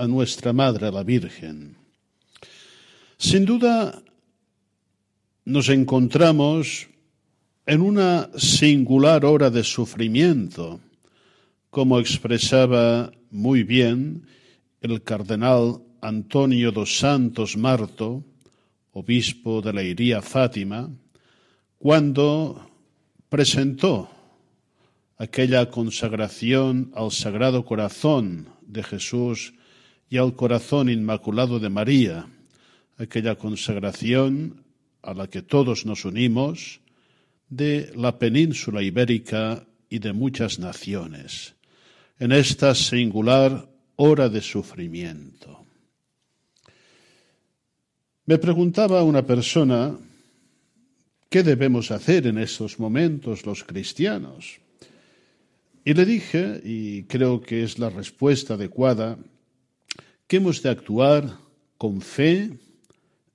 a nuestra Madre la Virgen. Sin duda nos encontramos en una singular hora de sufrimiento, como expresaba muy bien el cardenal Antonio dos Santos Marto, obispo de la Iría Fátima, cuando presentó aquella consagración al Sagrado Corazón de Jesús y al Corazón Inmaculado de María, aquella consagración a la que todos nos unimos de la península ibérica y de muchas naciones, en esta singular hora de sufrimiento. Me preguntaba una persona, ¿qué debemos hacer en estos momentos los cristianos? Y le dije, y creo que es la respuesta adecuada, que hemos de actuar con fe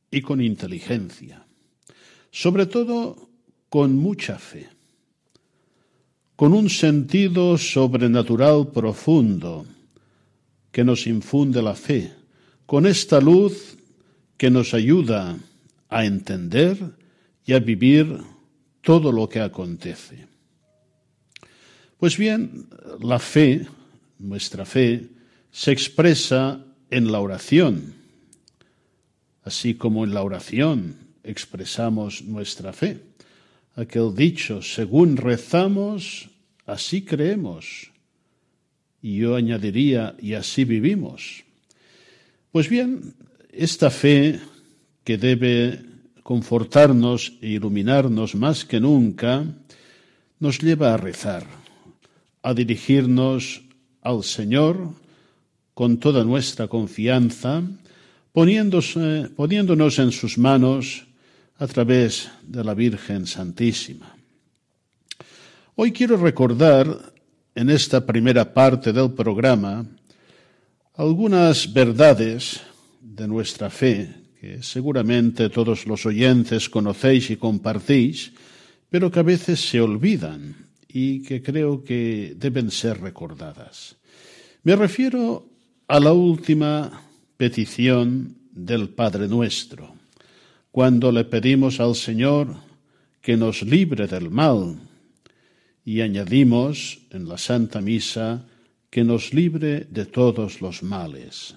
y con inteligencia, sobre todo con mucha fe, con un sentido sobrenatural profundo que nos infunde la fe, con esta luz que nos ayuda a entender y a vivir todo lo que acontece. Pues bien, la fe, nuestra fe, se expresa en la oración, así como en la oración expresamos nuestra fe. Aquel dicho, según rezamos, así creemos. Y yo añadiría, y así vivimos. Pues bien, esta fe que debe confortarnos e iluminarnos más que nunca, nos lleva a rezar, a dirigirnos al Señor con toda nuestra confianza, poniéndonos en sus manos a través de la Virgen Santísima. Hoy quiero recordar en esta primera parte del programa algunas verdades de nuestra fe que seguramente todos los oyentes conocéis y compartís, pero que a veces se olvidan y que creo que deben ser recordadas. Me refiero a la última petición del Padre nuestro, cuando le pedimos al Señor que nos libre del mal y añadimos en la Santa Misa que nos libre de todos los males,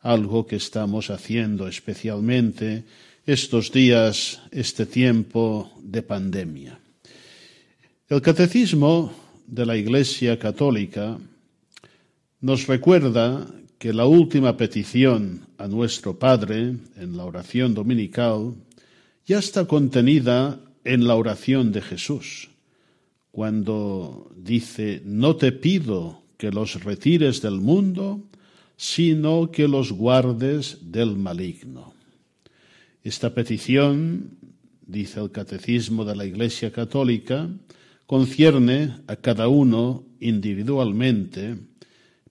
algo que estamos haciendo especialmente estos días, este tiempo de pandemia. El catecismo de la Iglesia Católica nos recuerda que la última petición a nuestro Padre en la oración dominical ya está contenida en la oración de Jesús, cuando dice, no te pido que los retires del mundo, sino que los guardes del maligno. Esta petición, dice el Catecismo de la Iglesia Católica, concierne a cada uno individualmente,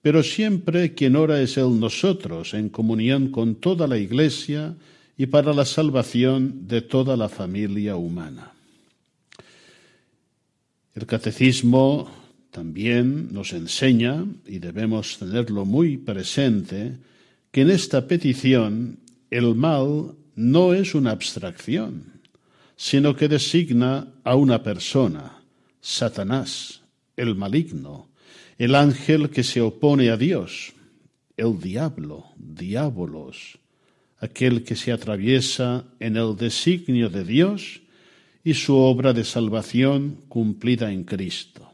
pero siempre quien ora es el nosotros, en comunión con toda la Iglesia y para la salvación de toda la familia humana. El catecismo también nos enseña, y debemos tenerlo muy presente, que en esta petición el mal no es una abstracción, sino que designa a una persona, Satanás, el maligno, el ángel que se opone a Dios el diablo, diabolos, aquel que se atraviesa en el designio de Dios y su obra de salvación cumplida en Cristo.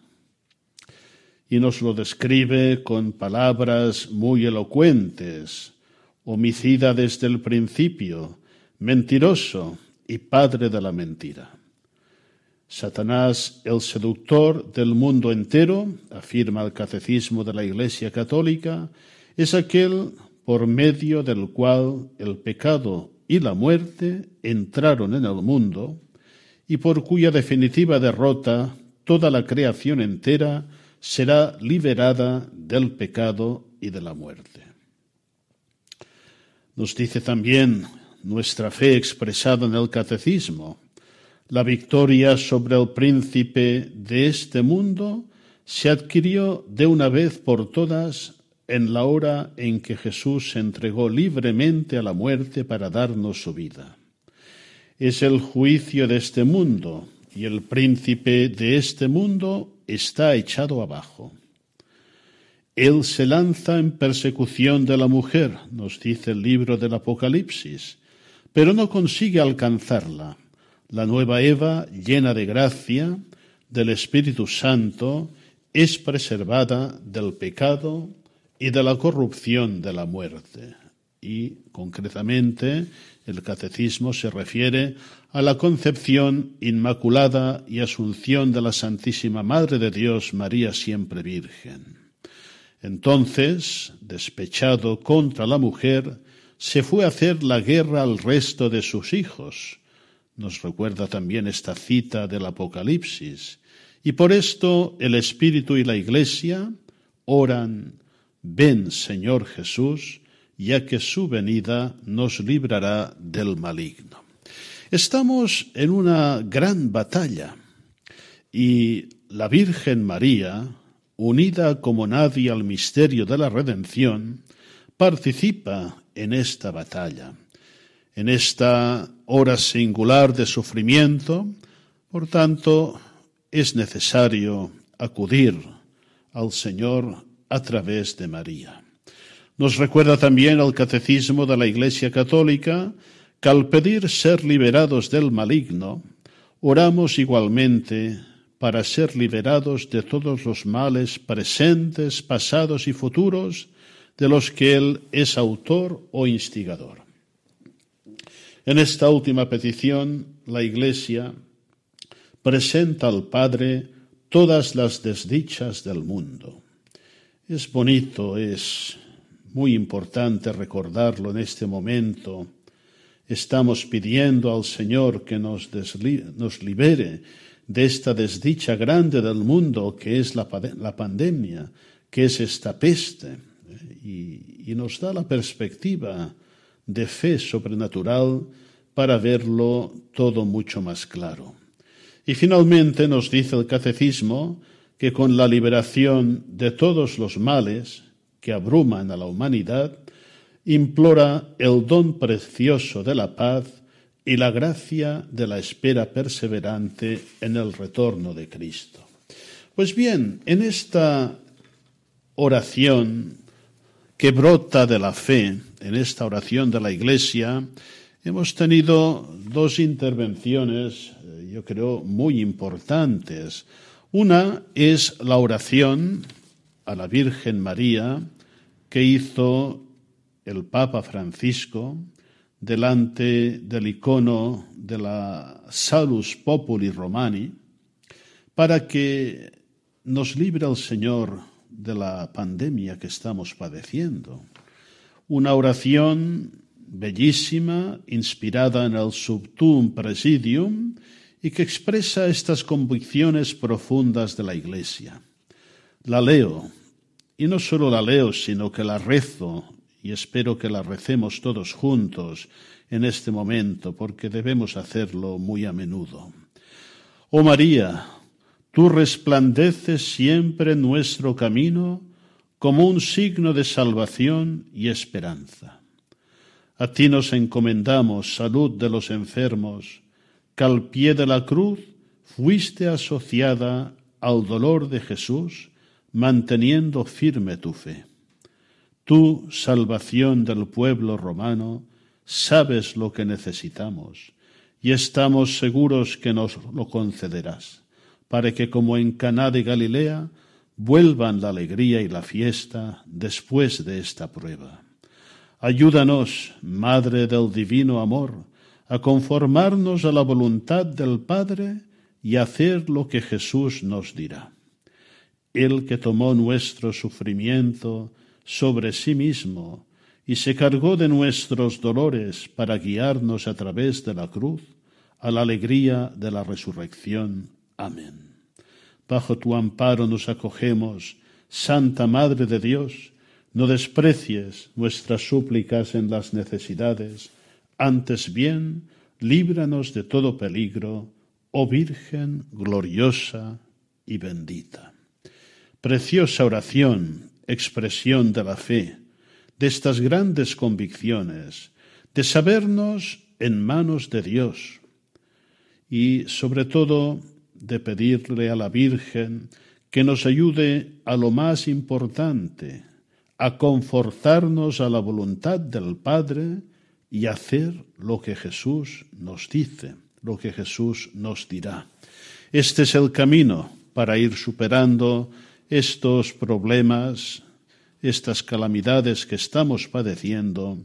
Y nos lo describe con palabras muy elocuentes, homicida desde el principio, mentiroso y padre de la mentira. Satanás, el seductor del mundo entero, afirma el catecismo de la Iglesia Católica, es aquel por medio del cual el pecado y la muerte entraron en el mundo y por cuya definitiva derrota toda la creación entera será liberada del pecado y de la muerte. Nos dice también nuestra fe expresada en el catecismo, la victoria sobre el príncipe de este mundo se adquirió de una vez por todas en la hora en que Jesús se entregó libremente a la muerte para darnos su vida. Es el juicio de este mundo y el príncipe de este mundo está echado abajo. Él se lanza en persecución de la mujer, nos dice el libro del Apocalipsis, pero no consigue alcanzarla. La nueva Eva, llena de gracia, del Espíritu Santo, es preservada del pecado y de la corrupción de la muerte. Y, concretamente, el catecismo se refiere a la concepción inmaculada y asunción de la Santísima Madre de Dios, María siempre Virgen. Entonces, despechado contra la mujer, se fue a hacer la guerra al resto de sus hijos. Nos recuerda también esta cita del Apocalipsis. Y por esto el Espíritu y la Iglesia oran, ven Señor Jesús, ya que su venida nos librará del maligno. Estamos en una gran batalla y la Virgen María, unida como nadie al misterio de la redención, participa en esta batalla, en esta hora singular de sufrimiento, por tanto, es necesario acudir al Señor a través de María. Nos recuerda también el catecismo de la Iglesia Católica que al pedir ser liberados del maligno, oramos igualmente para ser liberados de todos los males presentes, pasados y futuros de los que Él es autor o instigador. En esta última petición, la Iglesia presenta al Padre todas las desdichas del mundo. Es bonito, es muy importante recordarlo en este momento. Estamos pidiendo al Señor que nos, libere de esta desdicha grande del mundo que es la, la pandemia, que es esta peste y, nos da la perspectiva de fe sobrenatural para verlo todo mucho más claro. Y finalmente nos dice el catecismo que con la liberación de todos los males que abruman a la humanidad, implora el don precioso de la paz y la gracia de la espera perseverante en el retorno de Cristo. Pues bien, en esta oración que brota de la fe en esta oración de la Iglesia, hemos tenido dos intervenciones, eh, yo creo, muy importantes. Una es la oración a la Virgen María que hizo el Papa Francisco delante del icono de la Salus Populi Romani para que nos libre el Señor de la pandemia que estamos padeciendo. Una oración bellísima, inspirada en el Subtum Presidium y que expresa estas convicciones profundas de la Iglesia. La leo, y no solo la leo, sino que la rezo, y espero que la recemos todos juntos en este momento, porque debemos hacerlo muy a menudo. Oh María, Tú resplandeces siempre en nuestro camino como un signo de salvación y esperanza. A ti nos encomendamos, salud de los enfermos, que al pie de la cruz fuiste asociada al dolor de Jesús, manteniendo firme tu fe. Tú, salvación del pueblo romano, sabes lo que necesitamos y estamos seguros que nos lo concederás, para que como en Caná de Galilea vuelvan la alegría y la fiesta después de esta prueba. Ayúdanos, Madre del Divino Amor, a conformarnos a la voluntad del Padre y hacer lo que Jesús nos dirá. Él que tomó nuestro sufrimiento sobre sí mismo y se cargó de nuestros dolores para guiarnos a través de la cruz a la alegría de la resurrección. Amén. Bajo tu amparo nos acogemos, Santa Madre de Dios, no desprecies nuestras súplicas en las necesidades, antes bien, líbranos de todo peligro, oh Virgen gloriosa y bendita. Preciosa oración, expresión de la fe, de estas grandes convicciones, de sabernos en manos de Dios y sobre todo de pedirle a la Virgen que nos ayude a lo más importante, a confortarnos a la voluntad del Padre y hacer lo que Jesús nos dice, lo que Jesús nos dirá. Este es el camino para ir superando estos problemas, estas calamidades que estamos padeciendo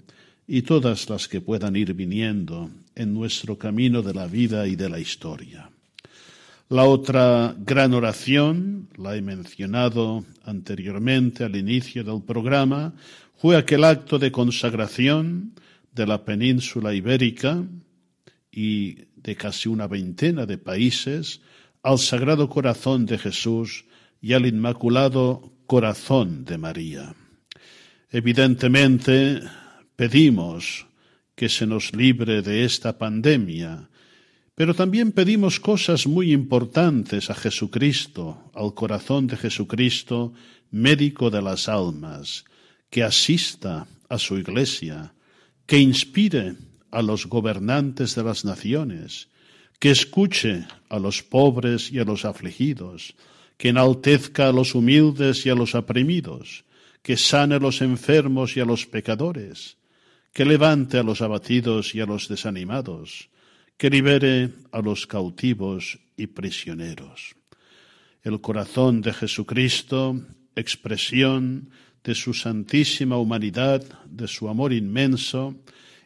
y todas las que puedan ir viniendo en nuestro camino de la vida y de la historia. La otra gran oración, la he mencionado anteriormente al inicio del programa, fue aquel acto de consagración de la península ibérica y de casi una veintena de países al Sagrado Corazón de Jesús y al Inmaculado Corazón de María. Evidentemente, pedimos que se nos libre de esta pandemia, pero también pedimos cosas muy importantes a Jesucristo, al corazón de Jesucristo, médico de las almas, que asista a su iglesia, que inspire a los gobernantes de las naciones, que escuche a los pobres y a los afligidos, que enaltezca a los humildes y a los oprimidos, que sane a los enfermos y a los pecadores, que levante a los abatidos y a los desanimados, que libere a los cautivos y prisioneros. El corazón de Jesucristo, expresión de su santísima humanidad, de su amor inmenso,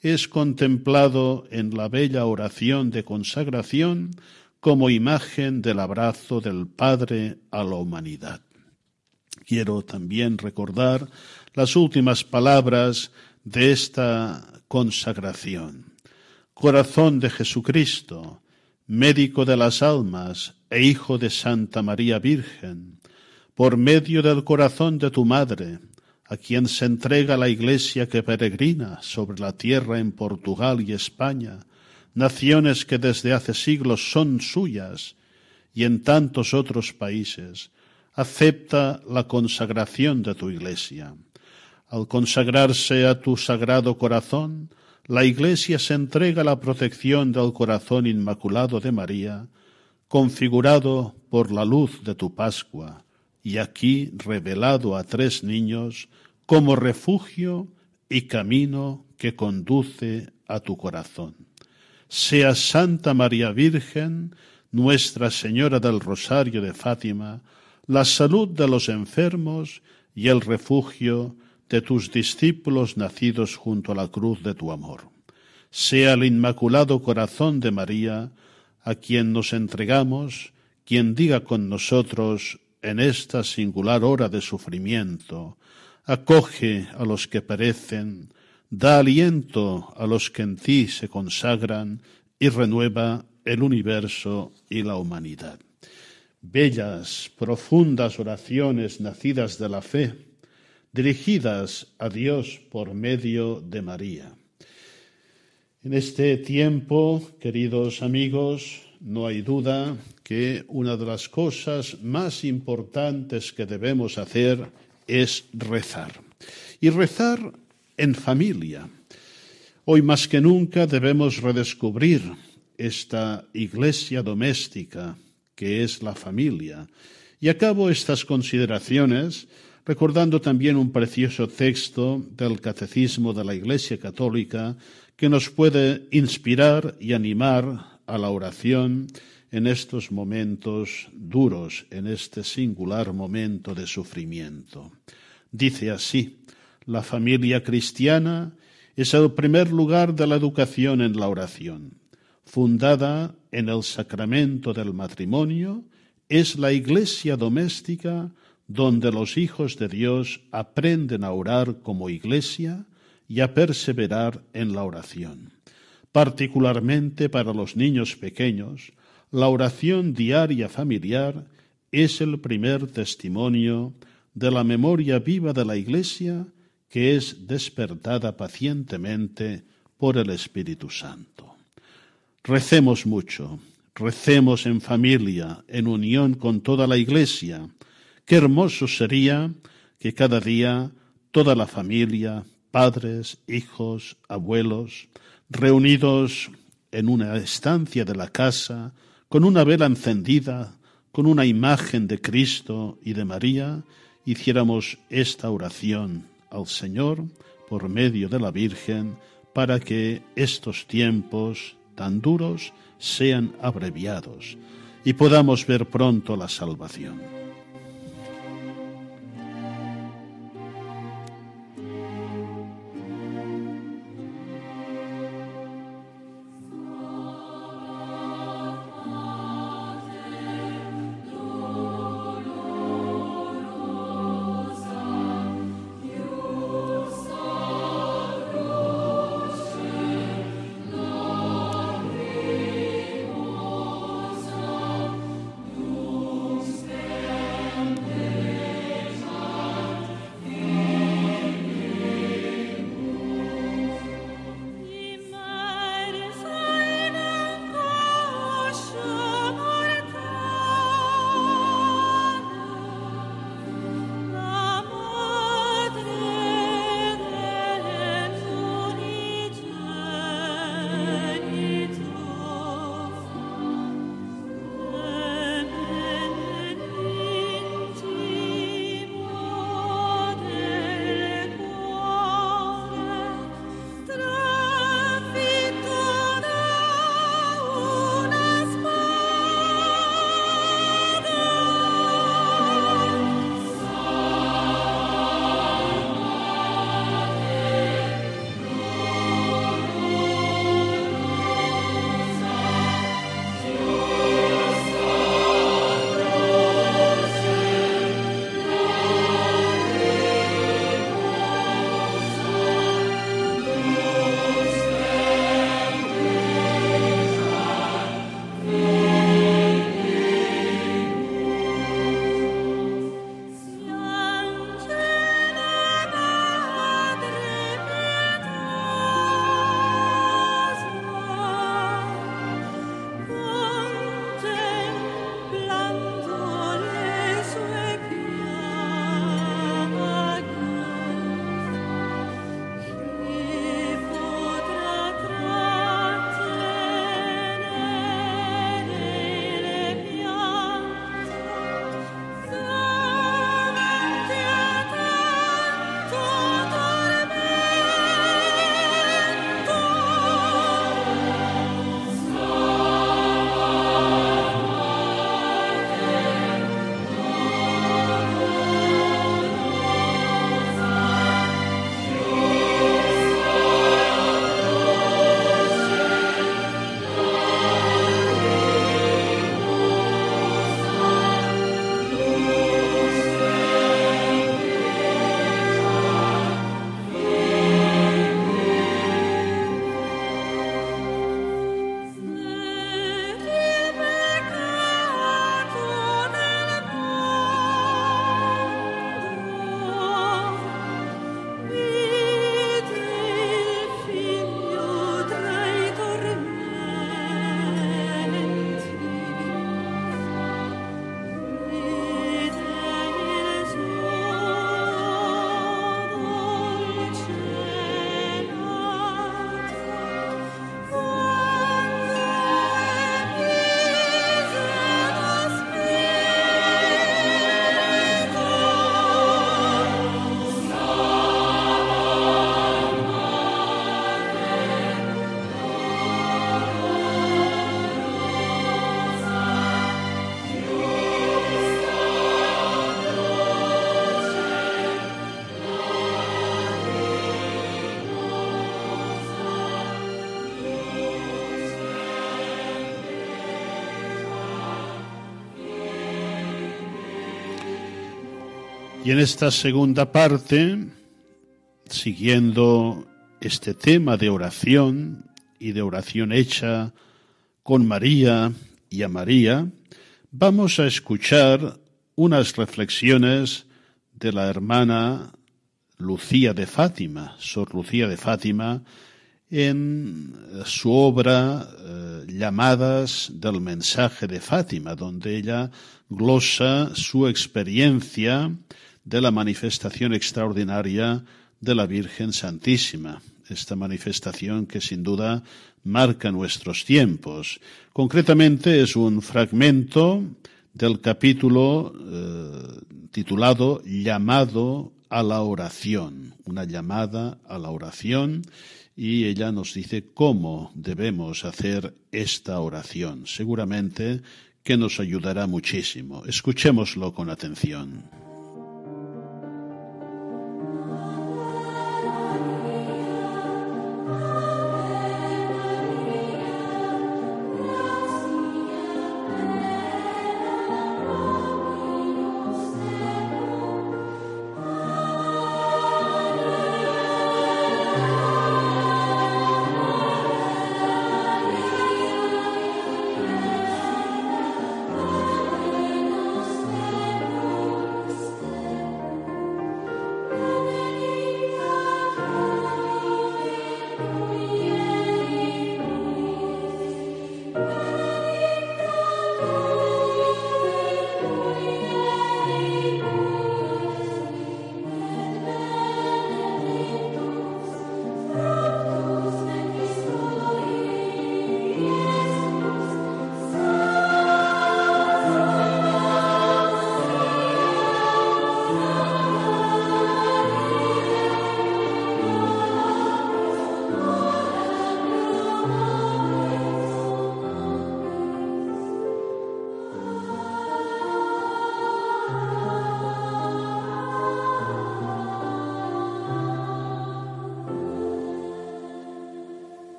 es contemplado en la bella oración de consagración como imagen del abrazo del Padre a la humanidad. Quiero también recordar las últimas palabras de esta consagración corazón de Jesucristo, médico de las almas e hijo de Santa María Virgen, por medio del corazón de tu Madre, a quien se entrega la Iglesia que peregrina sobre la tierra en Portugal y España, naciones que desde hace siglos son suyas, y en tantos otros países, acepta la consagración de tu Iglesia. Al consagrarse a tu sagrado corazón, la Iglesia se entrega a la protección del corazón inmaculado de María, configurado por la luz de tu Pascua, y aquí revelado a tres niños como refugio y camino que conduce a tu corazón. Sea Santa María Virgen, Nuestra Señora del Rosario de Fátima, la salud de los enfermos y el refugio de tus discípulos nacidos junto a la cruz de tu amor. Sea el Inmaculado Corazón de María, a quien nos entregamos, quien diga con nosotros en esta singular hora de sufrimiento, acoge a los que perecen, da aliento a los que en ti se consagran y renueva el universo y la humanidad. Bellas, profundas oraciones nacidas de la fe, dirigidas a Dios por medio de María. En este tiempo, queridos amigos, no hay duda que una de las cosas más importantes que debemos hacer es rezar. Y rezar en familia. Hoy más que nunca debemos redescubrir esta iglesia doméstica que es la familia. Y acabo estas consideraciones recordando también un precioso texto del Catecismo de la Iglesia Católica que nos puede inspirar y animar a la oración en estos momentos duros, en este singular momento de sufrimiento. Dice así, la familia cristiana es el primer lugar de la educación en la oración. Fundada en el sacramento del matrimonio, es la iglesia doméstica donde los hijos de Dios aprenden a orar como iglesia y a perseverar en la oración. Particularmente para los niños pequeños, la oración diaria familiar es el primer testimonio de la memoria viva de la Iglesia que es despertada pacientemente por el Espíritu Santo. Recemos mucho, recemos en familia, en unión con toda la Iglesia. Qué hermoso sería que cada día toda la familia, padres, hijos, abuelos, reunidos en una estancia de la casa, con una vela encendida, con una imagen de Cristo y de María, hiciéramos esta oración al Señor por medio de la Virgen para que estos tiempos tan duros sean abreviados y podamos ver pronto la salvación. Y en esta segunda parte, siguiendo este tema de oración y de oración hecha con María y a María, vamos a escuchar unas reflexiones de la hermana Lucía de Fátima, Sor Lucía de Fátima, en su obra eh, Llamadas del mensaje de Fátima, donde ella glosa su experiencia de la manifestación extraordinaria de la Virgen Santísima, esta manifestación que sin duda marca nuestros tiempos. Concretamente es un fragmento del capítulo eh, titulado Llamado a la oración, una llamada a la oración y ella nos dice cómo debemos hacer esta oración. Seguramente que nos ayudará muchísimo. Escuchémoslo con atención.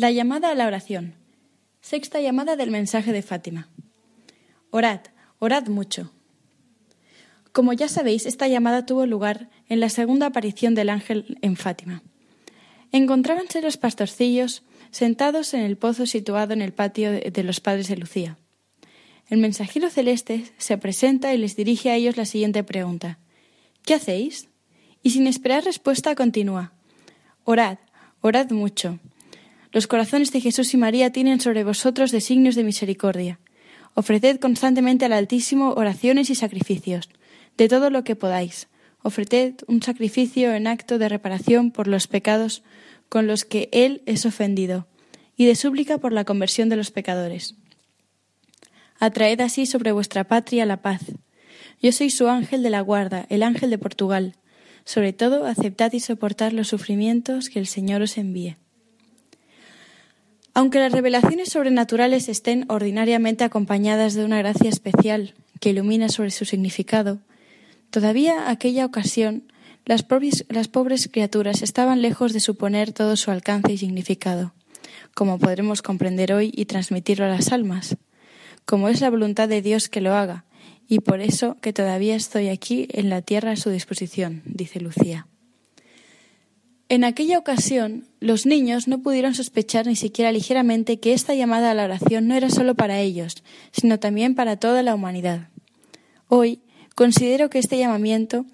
La llamada a la oración. Sexta llamada del mensaje de Fátima. Orad, orad mucho. Como ya sabéis, esta llamada tuvo lugar en la segunda aparición del ángel en Fátima. Encontrábanse los pastorcillos sentados en el pozo situado en el patio de los padres de Lucía. El mensajero celeste se presenta y les dirige a ellos la siguiente pregunta. ¿Qué hacéis? Y sin esperar respuesta continúa. Orad, orad mucho. Los corazones de Jesús y María tienen sobre vosotros designios de misericordia. Ofreced constantemente al Altísimo oraciones y sacrificios, de todo lo que podáis. Ofreced un sacrificio en acto de reparación por los pecados con los que Él es ofendido, y de súplica por la conversión de los pecadores. Atraed así sobre vuestra patria la paz. Yo soy su ángel de la guarda, el ángel de Portugal. Sobre todo, aceptad y soportad los sufrimientos que el Señor os envíe. Aunque las revelaciones sobrenaturales estén ordinariamente acompañadas de una gracia especial que ilumina sobre su significado, todavía aquella ocasión las, las pobres criaturas estaban lejos de suponer todo su alcance y significado, como podremos comprender hoy y transmitirlo a las almas, como es la voluntad de Dios que lo haga, y por eso que todavía estoy aquí en la tierra a su disposición, dice Lucía. En aquella ocasión, los niños no pudieron sospechar ni siquiera ligeramente que esta llamada a la oración no era solo para ellos, sino también para toda la humanidad. Hoy considero que este llamamiento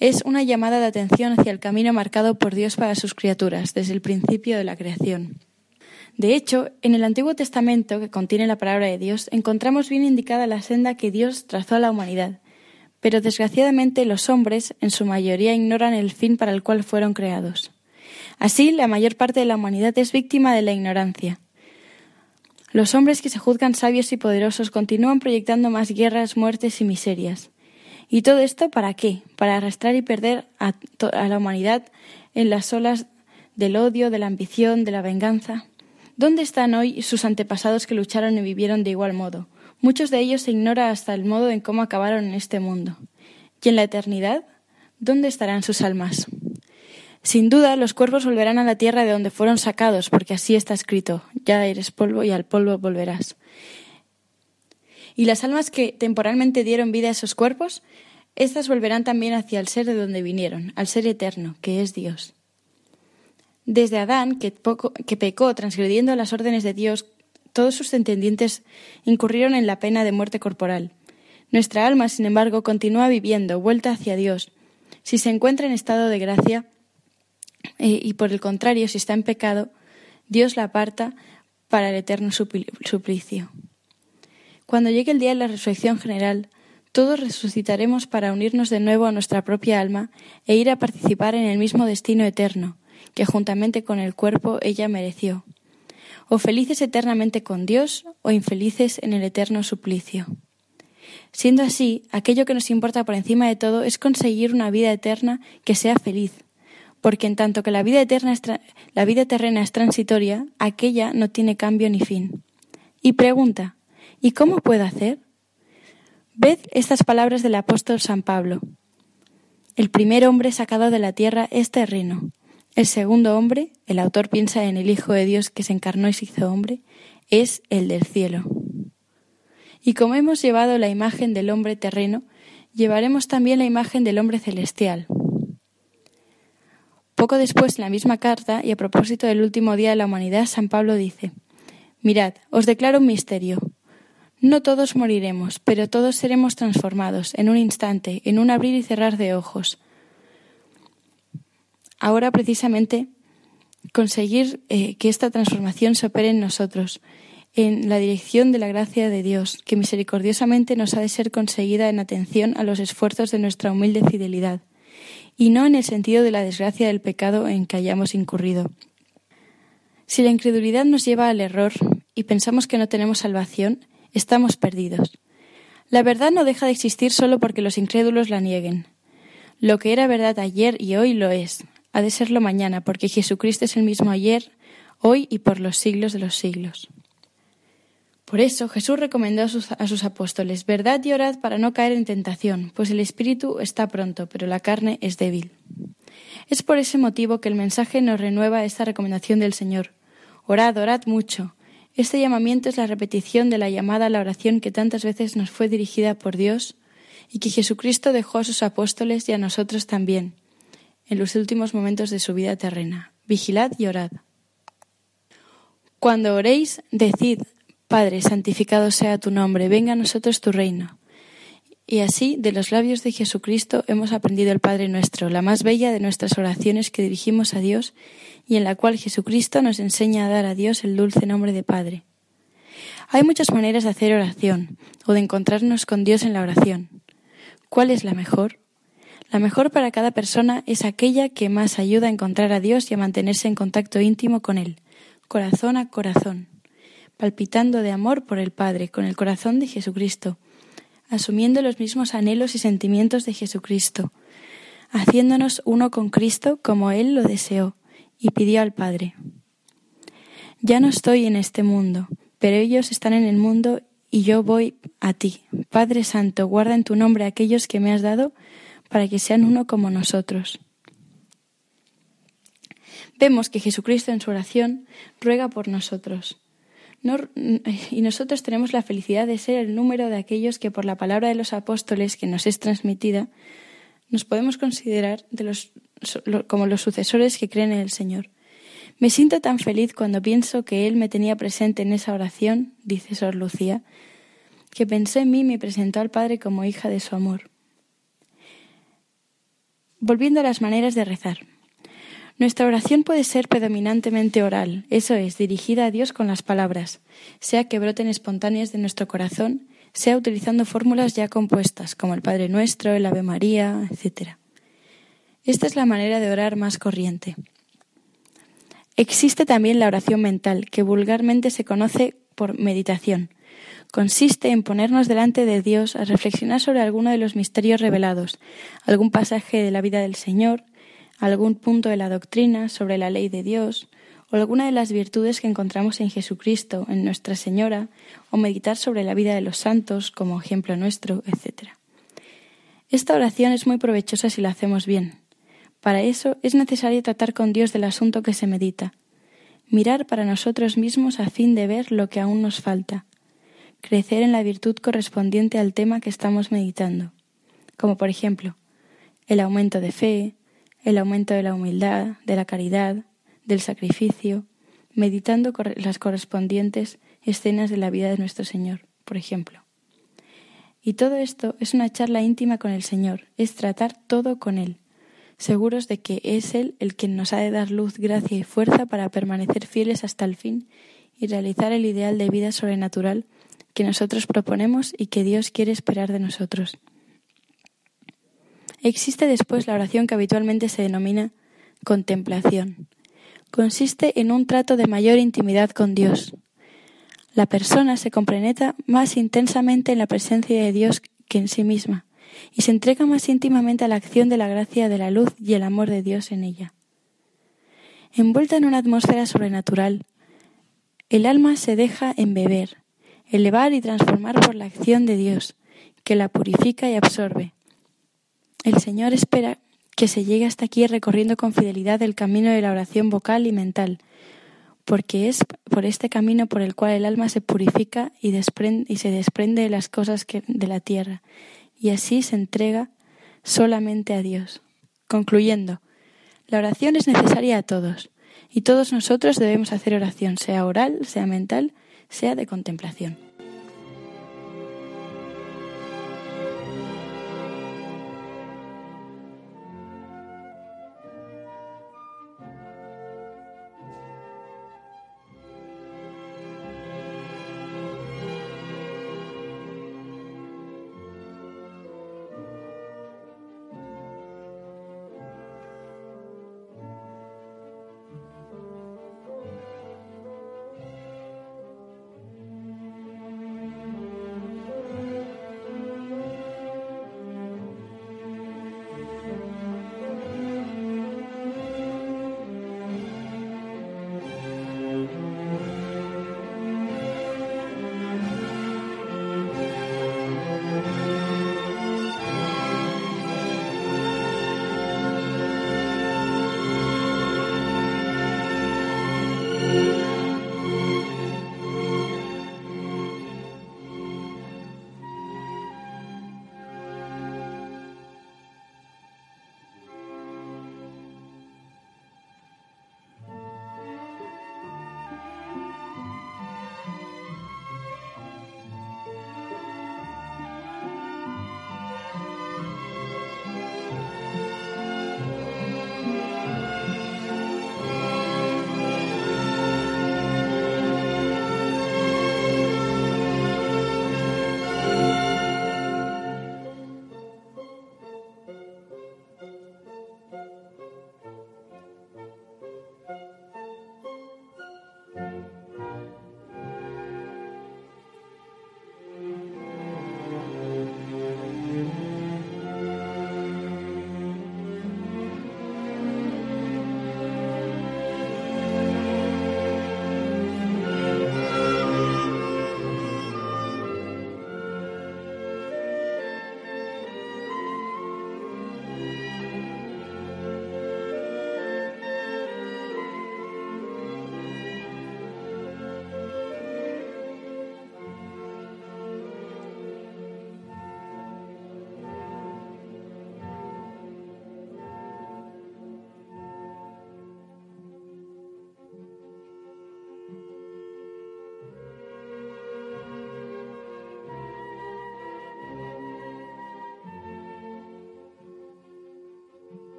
es una llamada de atención hacia el camino marcado por Dios para sus criaturas desde el principio de la creación. De hecho, en el Antiguo Testamento, que contiene la palabra de Dios, encontramos bien indicada la senda que Dios trazó a la humanidad, pero desgraciadamente los hombres, en su mayoría, ignoran el fin para el cual fueron creados. Así, la mayor parte de la humanidad es víctima de la ignorancia. Los hombres que se juzgan sabios y poderosos continúan proyectando más guerras, muertes y miserias. ¿Y todo esto para qué? Para arrastrar y perder a, la humanidad en las olas del odio, de la ambición, de la venganza. ¿Dónde están hoy sus antepasados que lucharon y vivieron de igual modo? Muchos de ellos se ignora hasta el modo en cómo acabaron en este mundo. ¿Y en la eternidad? ¿Dónde estarán sus almas? Sin duda, los cuerpos volverán a la tierra de donde fueron sacados, porque así está escrito, ya eres polvo y al polvo volverás. Y las almas que temporalmente dieron vida a esos cuerpos Estas volverán también hacia el ser de donde vinieron, al ser eterno, que es Dios. Desde Adán, que, que pecó transgrediendo las órdenes de Dios, todos sus entendientes incurrieron en la pena de muerte corporal. Nuestra alma, sin embargo, continúa viviendo, vuelta hacia Dios. Si se encuentra en estado de gracia, eh, y por el contrario, si está en pecado, Dios la aparta para el eterno suplicio. Cuando llegue el día de la resurrección general, todos resucitaremos para unirnos de nuevo a nuestra propia alma e ir a participar en el mismo destino eterno, que juntamente con el cuerpo ella mereció. O felices eternamente con Dios o infelices en el eterno suplicio. Siendo así, aquello que nos importa por encima de todo es conseguir una vida eterna que sea feliz, porque en tanto que la vida, eterna la vida terrena es transitoria, aquella no tiene cambio ni fin. Y pregunta, ¿y cómo puedo hacer? Ved estas palabras del apóstol San Pablo. El primer hombre sacado de la tierra es terreno. El segundo hombre, el autor piensa en el Hijo de Dios que se encarnó y se hizo hombre, es el del cielo. Y como hemos llevado la imagen del hombre terreno, llevaremos también la imagen del hombre celestial. Poco después, en la misma carta, y a propósito del último día de la humanidad, San Pablo dice, Mirad, os declaro un misterio. No todos moriremos, pero todos seremos transformados en un instante, en un abrir y cerrar de ojos. Ahora, precisamente, conseguir eh, que esta transformación se opere en nosotros, en la dirección de la gracia de Dios, que misericordiosamente nos ha de ser conseguida en atención a los esfuerzos de nuestra humilde fidelidad y no en el sentido de la desgracia del pecado en que hayamos incurrido. Si la incredulidad nos lleva al error y pensamos que no tenemos salvación, estamos perdidos. La verdad no deja de existir solo porque los incrédulos la nieguen. Lo que era verdad ayer y hoy lo es, ha de serlo mañana, porque Jesucristo es el mismo ayer, hoy y por los siglos de los siglos. Por eso Jesús recomendó a sus, apóstoles, verdad y orad para no caer en tentación, pues el espíritu está pronto, pero la carne es débil. Es por ese motivo que el mensaje nos renueva esta recomendación del Señor. Orad, orad mucho. Este llamamiento es la repetición de la llamada a la oración que tantas veces nos fue dirigida por Dios y que Jesucristo dejó a sus apóstoles y a nosotros también, en los últimos momentos de su vida terrena. Vigilad y orad. Cuando oréis, decid, Padre, santificado sea tu nombre, venga a nosotros tu reino. Y así, de los labios de Jesucristo, hemos aprendido el Padre nuestro, la más bella de nuestras oraciones que dirigimos a Dios y en la cual Jesucristo nos enseña a dar a Dios el dulce nombre de Padre. Hay muchas maneras de hacer oración o de encontrarnos con Dios en la oración. ¿Cuál es la mejor? La mejor para cada persona es aquella que más ayuda a encontrar a Dios y a mantenerse en contacto íntimo con Él, corazón a corazón palpitando de amor por el Padre, con el corazón de Jesucristo, asumiendo los mismos anhelos y sentimientos de Jesucristo, haciéndonos uno con Cristo como Él lo deseó y pidió al Padre. Ya no estoy en este mundo, pero ellos están en el mundo y yo voy a ti. Padre Santo, guarda en tu nombre a aquellos que me has dado para que sean uno como nosotros. Vemos que Jesucristo en su oración ruega por nosotros y nosotros tenemos la felicidad de ser el número de aquellos que por la palabra de los apóstoles que nos es transmitida, nos podemos considerar de los, como los sucesores que creen en el Señor. Me siento tan feliz cuando pienso que Él me tenía presente en esa oración, dice Sor Lucía, que pensé en mí y me presentó al Padre como hija de su amor. Volviendo a las maneras de rezar. Nuestra oración puede ser predominantemente oral, eso es, dirigida a Dios con las palabras, sea que broten espontáneas de nuestro corazón, sea utilizando fórmulas ya compuestas, como el Padre Nuestro, el Ave María, etc. Esta es la manera de orar más corriente. Existe también la oración mental, que vulgarmente se conoce por meditación. Consiste en ponernos delante de Dios a reflexionar sobre alguno de los misterios revelados, algún pasaje de la vida del Señor, algún punto de la doctrina sobre la ley de Dios, o alguna de las virtudes que encontramos en Jesucristo, en Nuestra Señora, o meditar sobre la vida de los santos como ejemplo nuestro, etc. Esta oración es muy provechosa si la hacemos bien. Para eso es necesario tratar con Dios del asunto que se medita, mirar para nosotros mismos a fin de ver lo que aún nos falta, crecer en la virtud correspondiente al tema que estamos meditando, como por ejemplo el aumento de fe, el aumento de la humildad, de la caridad, del sacrificio, meditando las correspondientes escenas de la vida de nuestro Señor, por ejemplo. Y todo esto es una charla íntima con el Señor, es tratar todo con Él, seguros de que es Él el quien nos ha de dar luz, gracia y fuerza para permanecer fieles hasta el fin y realizar el ideal de vida sobrenatural que nosotros proponemos y que Dios quiere esperar de nosotros. Existe después la oración que habitualmente se denomina contemplación. Consiste en un trato de mayor intimidad con Dios, la persona se compenetra más intensamente en la presencia de Dios que en sí misma, y se entrega más íntimamente a la acción de la gracia de la luz y el amor de Dios en ella. Envuelta en una atmósfera sobrenatural, el alma se deja embeber, elevar y transformar por la acción de Dios, que la purifica y absorbe. El Señor espera que se llegue hasta aquí recorriendo con fidelidad el camino de la oración vocal y mental, porque es por este camino por el cual el alma se purifica y, se desprende de las cosas de la tierra, y así se entrega solamente a Dios. Concluyendo, la oración es necesaria a todos, y todos nosotros debemos hacer oración, sea oral, sea mental, sea de contemplación.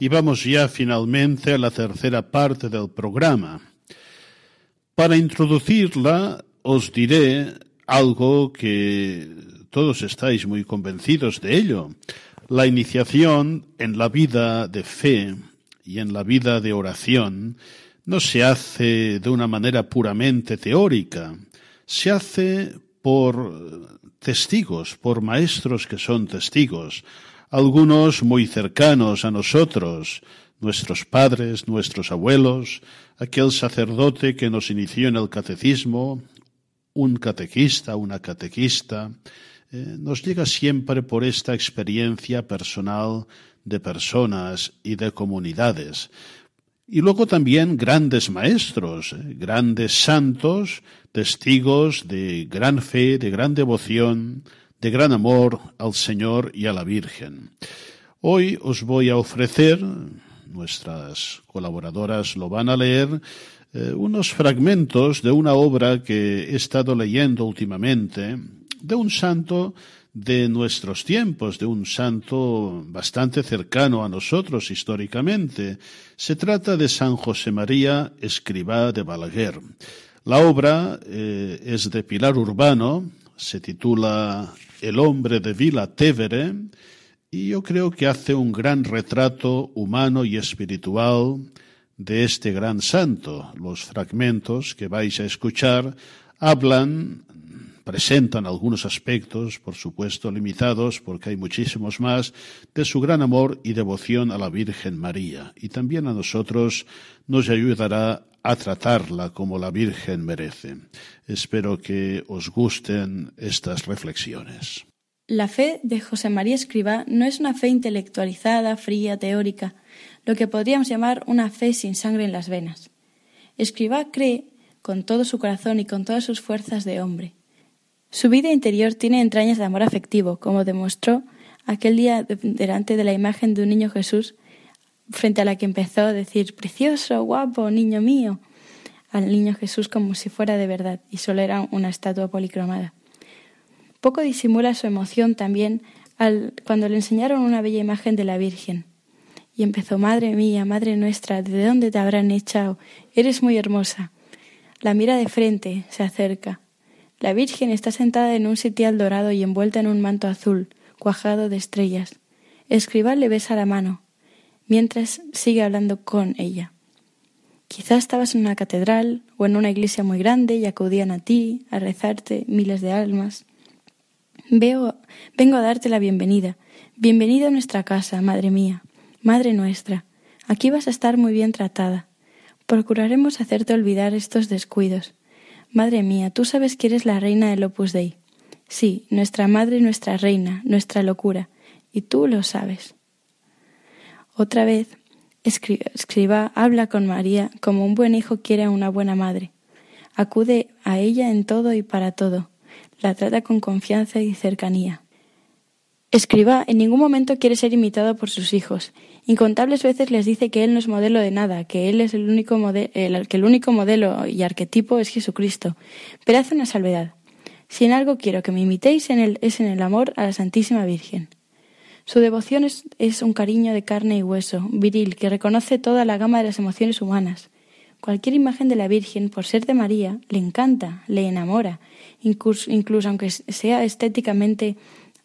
Y vamos ya finalmente a la tercera parte del programa. Para introducirla os diré algo que todos estáis muy convencidos de ello. La iniciación en la vida de fe y en la vida de oración no se hace de una manera puramente teórica, se hace por testigos, por maestros que son testigos, algunos muy cercanos a nosotros, nuestros padres, nuestros abuelos, aquel sacerdote que nos inició en el catecismo, un catequista, una catequista, eh, nos llega siempre por esta experiencia personal de personas y de comunidades. Y luego también grandes maestros, eh, grandes santos, testigos de gran fe, de gran devoción, de gran amor al Señor y a la Virgen. Hoy os voy a ofrecer, nuestras colaboradoras lo van a leer, eh, unos fragmentos de una obra que he estado leyendo últimamente, de un santo de nuestros tiempos, de un santo bastante cercano a nosotros históricamente. Se trata de San José María Escribá de Balaguer. La obra eh, es de Pilar Urbano, se titula El hombre de Vila Tevere y yo creo que hace un gran retrato humano y espiritual de este gran santo. Los fragmentos que vais a escuchar hablan, presentan algunos aspectos, por supuesto limitados, porque hay muchísimos más, de su gran amor y devoción a la Virgen María. Y también a nosotros nos ayudará a tratarla como la Virgen merece. Espero que os gusten estas reflexiones. La fe de José María Escribá no es una fe intelectualizada, fría, teórica, lo que podríamos llamar una fe sin sangre en las venas. Escribá cree con todo su corazón y con todas sus fuerzas de hombre. Su vida interior tiene entrañas de amor afectivo, como demostró aquel día delante de la imagen de un niño Jesús, frente a la que empezó a decir precioso, guapo, niño mío, al niño Jesús como si fuera de verdad, y solo era una estatua policromada. Poco disimula su emoción también al, cuando le enseñaron una bella imagen de la Virgen, y empezó, Madre mía, Madre nuestra, ¿de dónde te habrán echado? Eres muy hermosa. La mira de frente, se acerca. La Virgen está sentada en un sitial dorado y envuelta en un manto azul, cuajado de estrellas. Escribal le besa la mano, mientras sigue hablando con ella. Quizá estabas en una catedral o en una iglesia muy grande y acudían a ti, a rezarte miles de almas. Veo, vengo a darte la bienvenida. Bienvenida a nuestra casa, madre mía. Madre nuestra, aquí vas a estar muy bien tratada. Procuraremos hacerte olvidar estos descuidos. Madre mía, tú sabes que eres la reina del Opus Dei. Sí, nuestra madre y nuestra reina, nuestra locura, y tú lo sabes. Otra vez, escriba habla con María como un buen hijo quiere a una buena madre. Acude a ella en todo y para todo. La trata con confianza y cercanía. Escriba en ningún momento quiere ser imitado por sus hijos. Incontables veces les dice que él no es modelo de nada, que él es el único modelo, que el único modelo y arquetipo es Jesucristo. Pero hace una salvedad. Si en algo quiero que me imitéis en él, es en el amor a la Santísima Virgen. Su devoción es, un cariño de carne y hueso, viril, que reconoce toda la gama de las emociones humanas. Cualquier imagen de la Virgen, por ser de María, le encanta, le enamora, incluso aunque sea estéticamente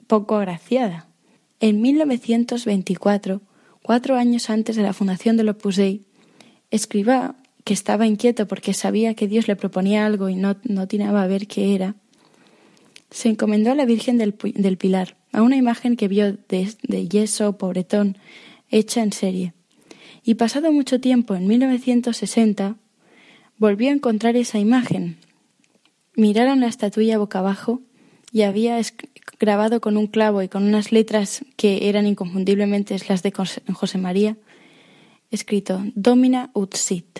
poco agraciada. En 1924, cuatro años antes de la fundación del Opus Dei, escriba que estaba inquieto porque sabía que Dios le proponía algo y no, no tiraba a ver qué era, se encomendó a la Virgen del, del Pilar, a una imagen que vio de, de yeso pobretón, hecha en serie. Y pasado mucho tiempo, en 1960, volvió a encontrar esa imagen. Miraron la estatuilla boca abajo y había grabado con un clavo y con unas letras que eran inconfundiblemente las de José María, escrito Domina ut sit.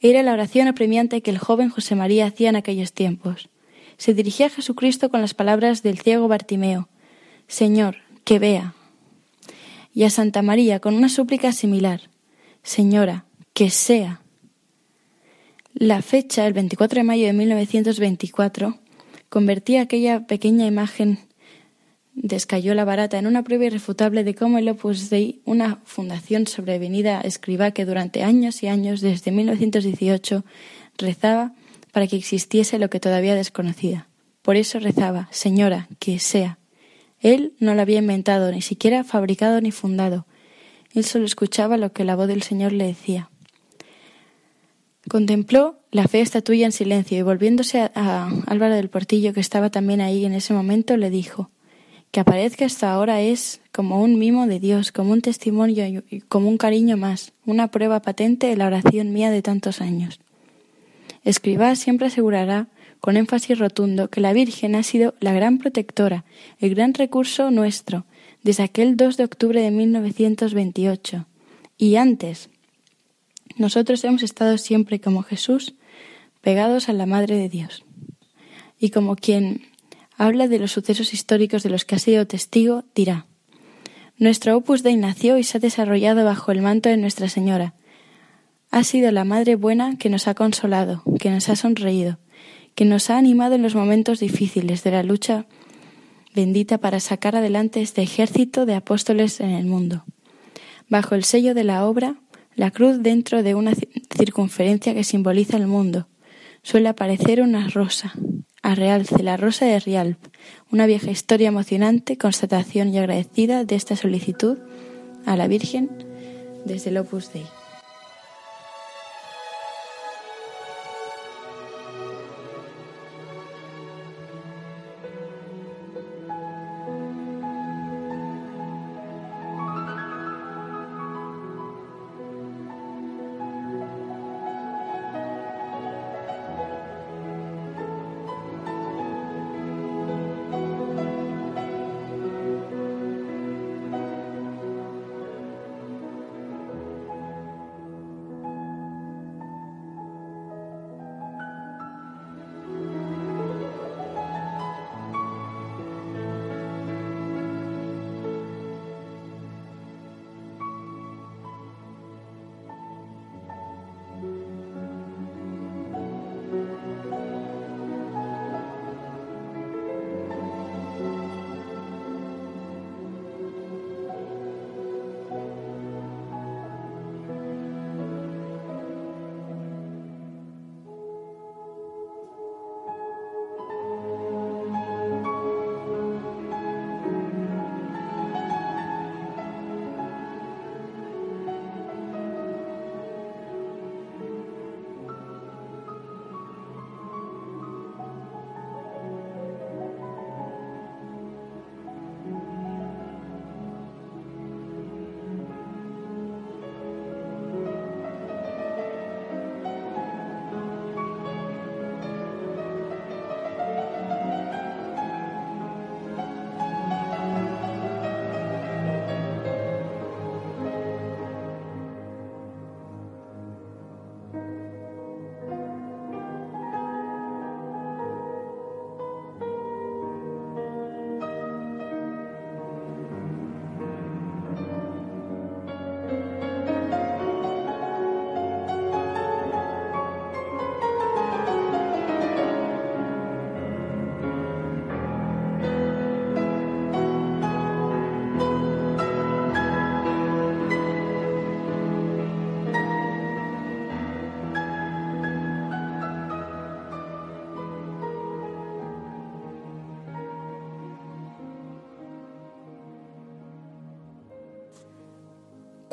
Era la oración apremiante que el joven José María hacía en aquellos tiempos. Se dirigía a Jesucristo con las palabras del ciego Bartimeo, Señor, que vea. Y a Santa María con una súplica similar, Señora, que sea. La fecha, el 24 de mayo de 1924, convertía aquella pequeña imagen de Escayola Barata en una prueba irrefutable de cómo el Opus Dei, una fundación sobrevenida escriba que durante años y años, desde 1918, rezaba para que existiese lo que todavía desconocía. Por eso rezaba, Señora, que sea. Él no lo había inventado, ni siquiera fabricado ni fundado. Él solo escuchaba lo que la voz del Señor le decía. Contempló la fe tuya en silencio y volviéndose a, Álvaro del Portillo, que estaba también ahí en ese momento, le dijo que aparezca hasta ahora es como un mimo de Dios, como un testimonio y como un cariño más, una prueba patente de la oración mía de tantos años. Escribá siempre asegurará con énfasis rotundo que la Virgen ha sido la gran protectora, el gran recurso nuestro, desde aquel 2 de octubre de 1928. Y antes, nosotros hemos estado siempre como Jesús, pegados a la Madre de Dios. Y como quien habla de los sucesos históricos de los que ha sido testigo, dirá, Nuestro Opus Dei nació y se ha desarrollado bajo el manto de Nuestra Señora. Ha sido la Madre buena que nos ha consolado, que nos ha sonreído, que nos ha animado en los momentos difíciles de la lucha bendita para sacar adelante este ejército de apóstoles en el mundo. Bajo el sello de la obra, la cruz dentro de una circunferencia que simboliza el mundo, suele aparecer una rosa, a realce, la rosa de Rialp, una vieja historia emocionante, constatación y agradecida de esta solicitud a la Virgen desde el Opus Dei.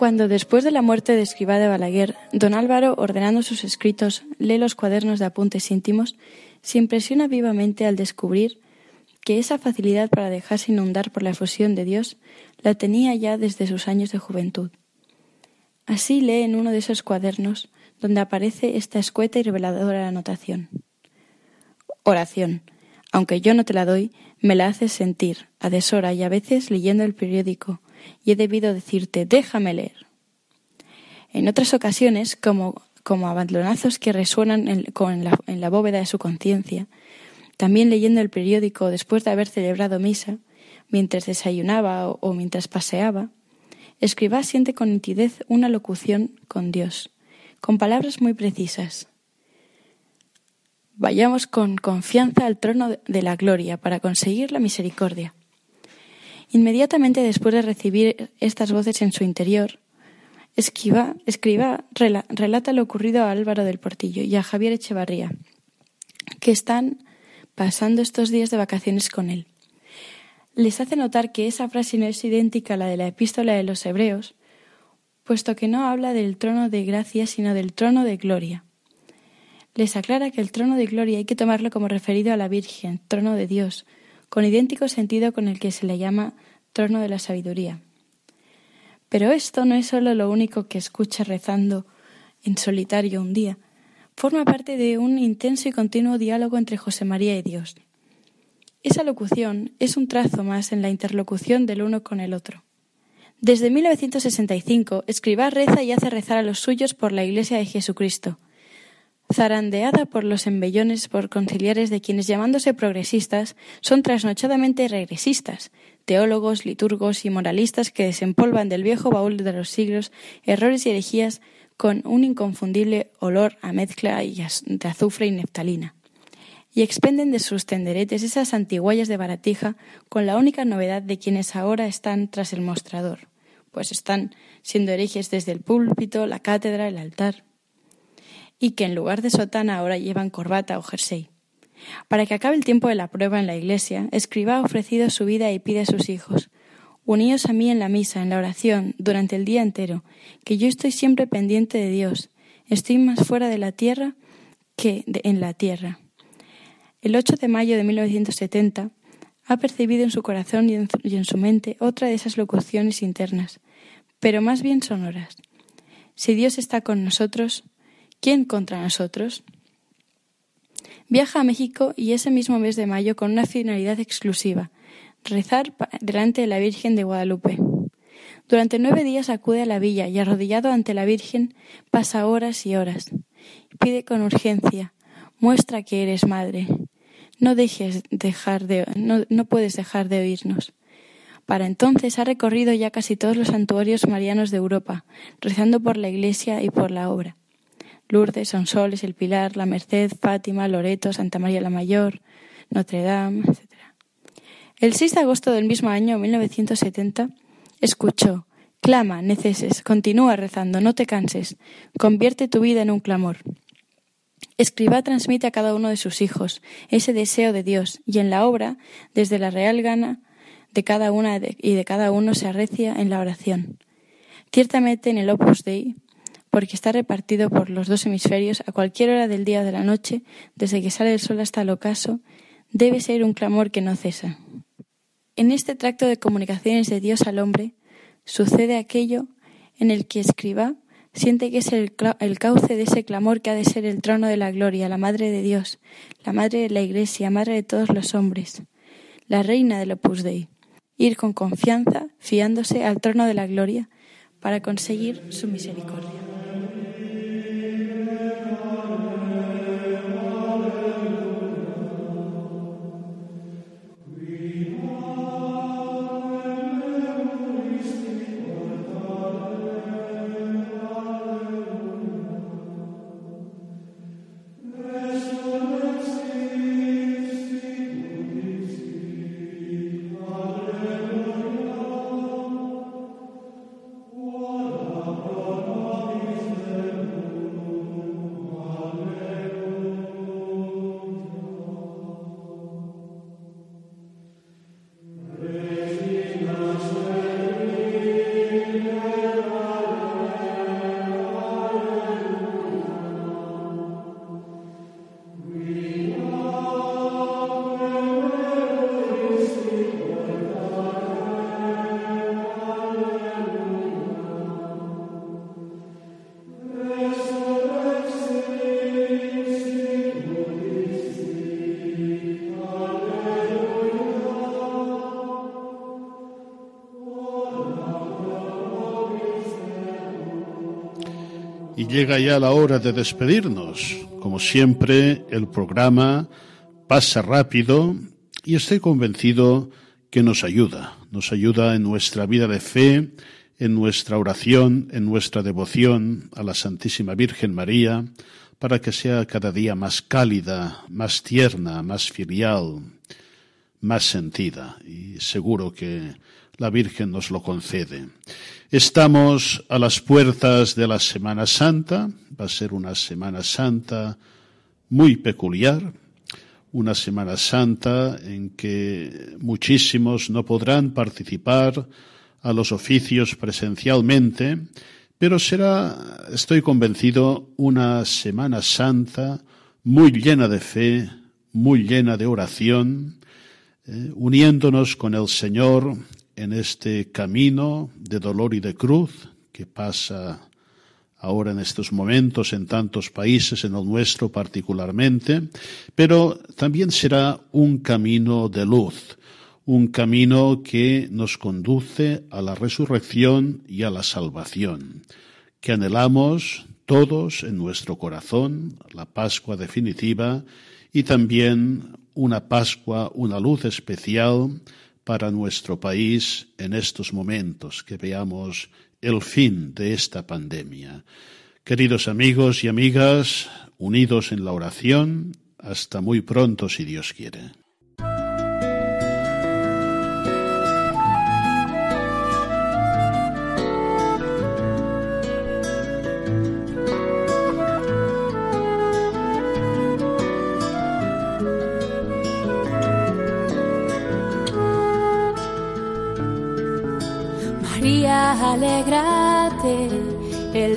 Cuando, después de la muerte de Escribá de Balaguer, don Álvaro, ordenando sus escritos, lee los cuadernos de apuntes íntimos, se impresiona vivamente al descubrir que esa facilidad para dejarse inundar por la efusión de Dios la tenía ya desde sus años de juventud. Así lee en uno de esos cuadernos donde aparece esta escueta y reveladora anotación. Oración. Aunque yo no te la doy, me la haces sentir, a deshora y a veces leyendo el periódico, y he debido decirte déjame leer. En otras ocasiones, como, como abandonazos que resuenan en, la, bóveda de su conciencia, también leyendo el periódico después de haber celebrado misa, mientras desayunaba o, mientras paseaba, Escribá siente con nitidez una locución con Dios, con palabras muy precisas. Vayamos con confianza al trono de la gloria para conseguir la misericordia. Inmediatamente después de recibir estas voces en su interior, Esquiva, escriba relata lo ocurrido a Álvaro del Portillo y a Javier Echevarría, que están pasando estos días de vacaciones con él. Les hace notar que esa frase no es idéntica a la de la epístola de los Hebreos, puesto que no habla del trono de gracia, sino del trono de gloria. Les aclara que el trono de gloria hay que tomarlo como referido a la Virgen, trono de Dios, con idéntico sentido con el que se le llama trono de la sabiduría. Pero esto no es solo lo único que escucha rezando en solitario un día, forma parte de un intenso y continuo diálogo entre José María y Dios. Esa locución es un trazo más en la interlocución del uno con el otro. Desde 1965, Escribá reza y hace rezar a los suyos por la Iglesia de Jesucristo, zarandeada por los embellones por conciliares de quienes, llamándose progresistas, son trasnochadamente regresistas, teólogos, liturgos y moralistas que desempolvan del viejo baúl de los siglos errores y herejías con un inconfundible olor a mezcla de azufre y neftalina, y expenden de sus tenderetes esas antiguallas de baratija con la única novedad de quienes ahora están tras el mostrador, pues están siendo herejes desde el púlpito, la cátedra, el altar y que en lugar de sotana ahora llevan corbata o jersey. Para que acabe el tiempo de la prueba en la iglesia, Escriba ofrecido su vida y pide a sus hijos, uníos a mí en la misa, en la oración, durante el día entero, que yo estoy siempre pendiente de Dios, estoy más fuera de la tierra que en la tierra. El 8 de mayo de 1970 ha percibido en su corazón y en, y en su mente otra de esas locuciones internas, pero más bien sonoras. Si Dios está con nosotros, ¿Quién contra nosotros? Viaja a México y ese mismo mes de mayo con una finalidad exclusiva, rezar delante de la Virgen de Guadalupe. Durante nueve días acude a la villa y arrodillado ante la Virgen pasa horas y horas. Pide con urgencia, muestra que eres madre. No dejes dejar de, no, no puedes dejar de oírnos. Para entonces ha recorrido ya casi todos los santuarios marianos de Europa, rezando por la Iglesia y por la obra. Lourdes, Sonsoles, El Pilar, La Merced, Fátima, Loreto, Santa María la Mayor, Notre Dame, etc. El 6 de agosto del mismo año, 1970, escuchó, clama, neceses, continúa rezando, no te canses, convierte tu vida en un clamor. Escriba transmite a cada uno de sus hijos ese deseo de Dios y en la obra, desde la real gana de cada una y de cada uno se arrecia en la oración. Ciertamente en el Opus Dei porque está repartido por los dos hemisferios a cualquier hora del día o de la noche, desde que sale el sol hasta el ocaso, debe ser un clamor que no cesa. En este tracto de comunicaciones de Dios al hombre sucede aquello en el que escriba siente que es el, el, cauce de ese clamor que ha de ser el trono de la gloria, la Madre de Dios, la Madre de la Iglesia, Madre de todos los hombres, la Reina del Opus Dei. Ir con confianza, fiándose al trono de la gloria, para conseguir su misericordia. Llega ya la hora de despedirnos. Como siempre, el programa pasa rápido y estoy convencido que nos ayuda. Nos ayuda en nuestra vida de fe, en nuestra oración, en nuestra devoción a la Santísima Virgen María, para que sea cada día más cálida, más tierna, más filial, más sentida. Y seguro que la Virgen nos lo concede. Estamos a las puertas de la Semana Santa, va a ser una Semana Santa muy peculiar, una Semana Santa en que muchísimos no podrán participar a los oficios presencialmente, pero será, estoy convencido, una Semana Santa muy llena de fe, muy llena de oración, eh, uniéndonos con el Señor en este camino de dolor y de cruz que pasa ahora en estos momentos en tantos países, en el nuestro particularmente, pero también será un camino de luz, un camino que nos conduce a la resurrección y a la salvación, que anhelamos todos en nuestro corazón, la Pascua definitiva y también una Pascua, una luz especial para nuestro país en estos momentos, que veamos el fin de esta pandemia. Queridos amigos y amigas, unidos en la oración, hasta muy pronto si Dios quiere.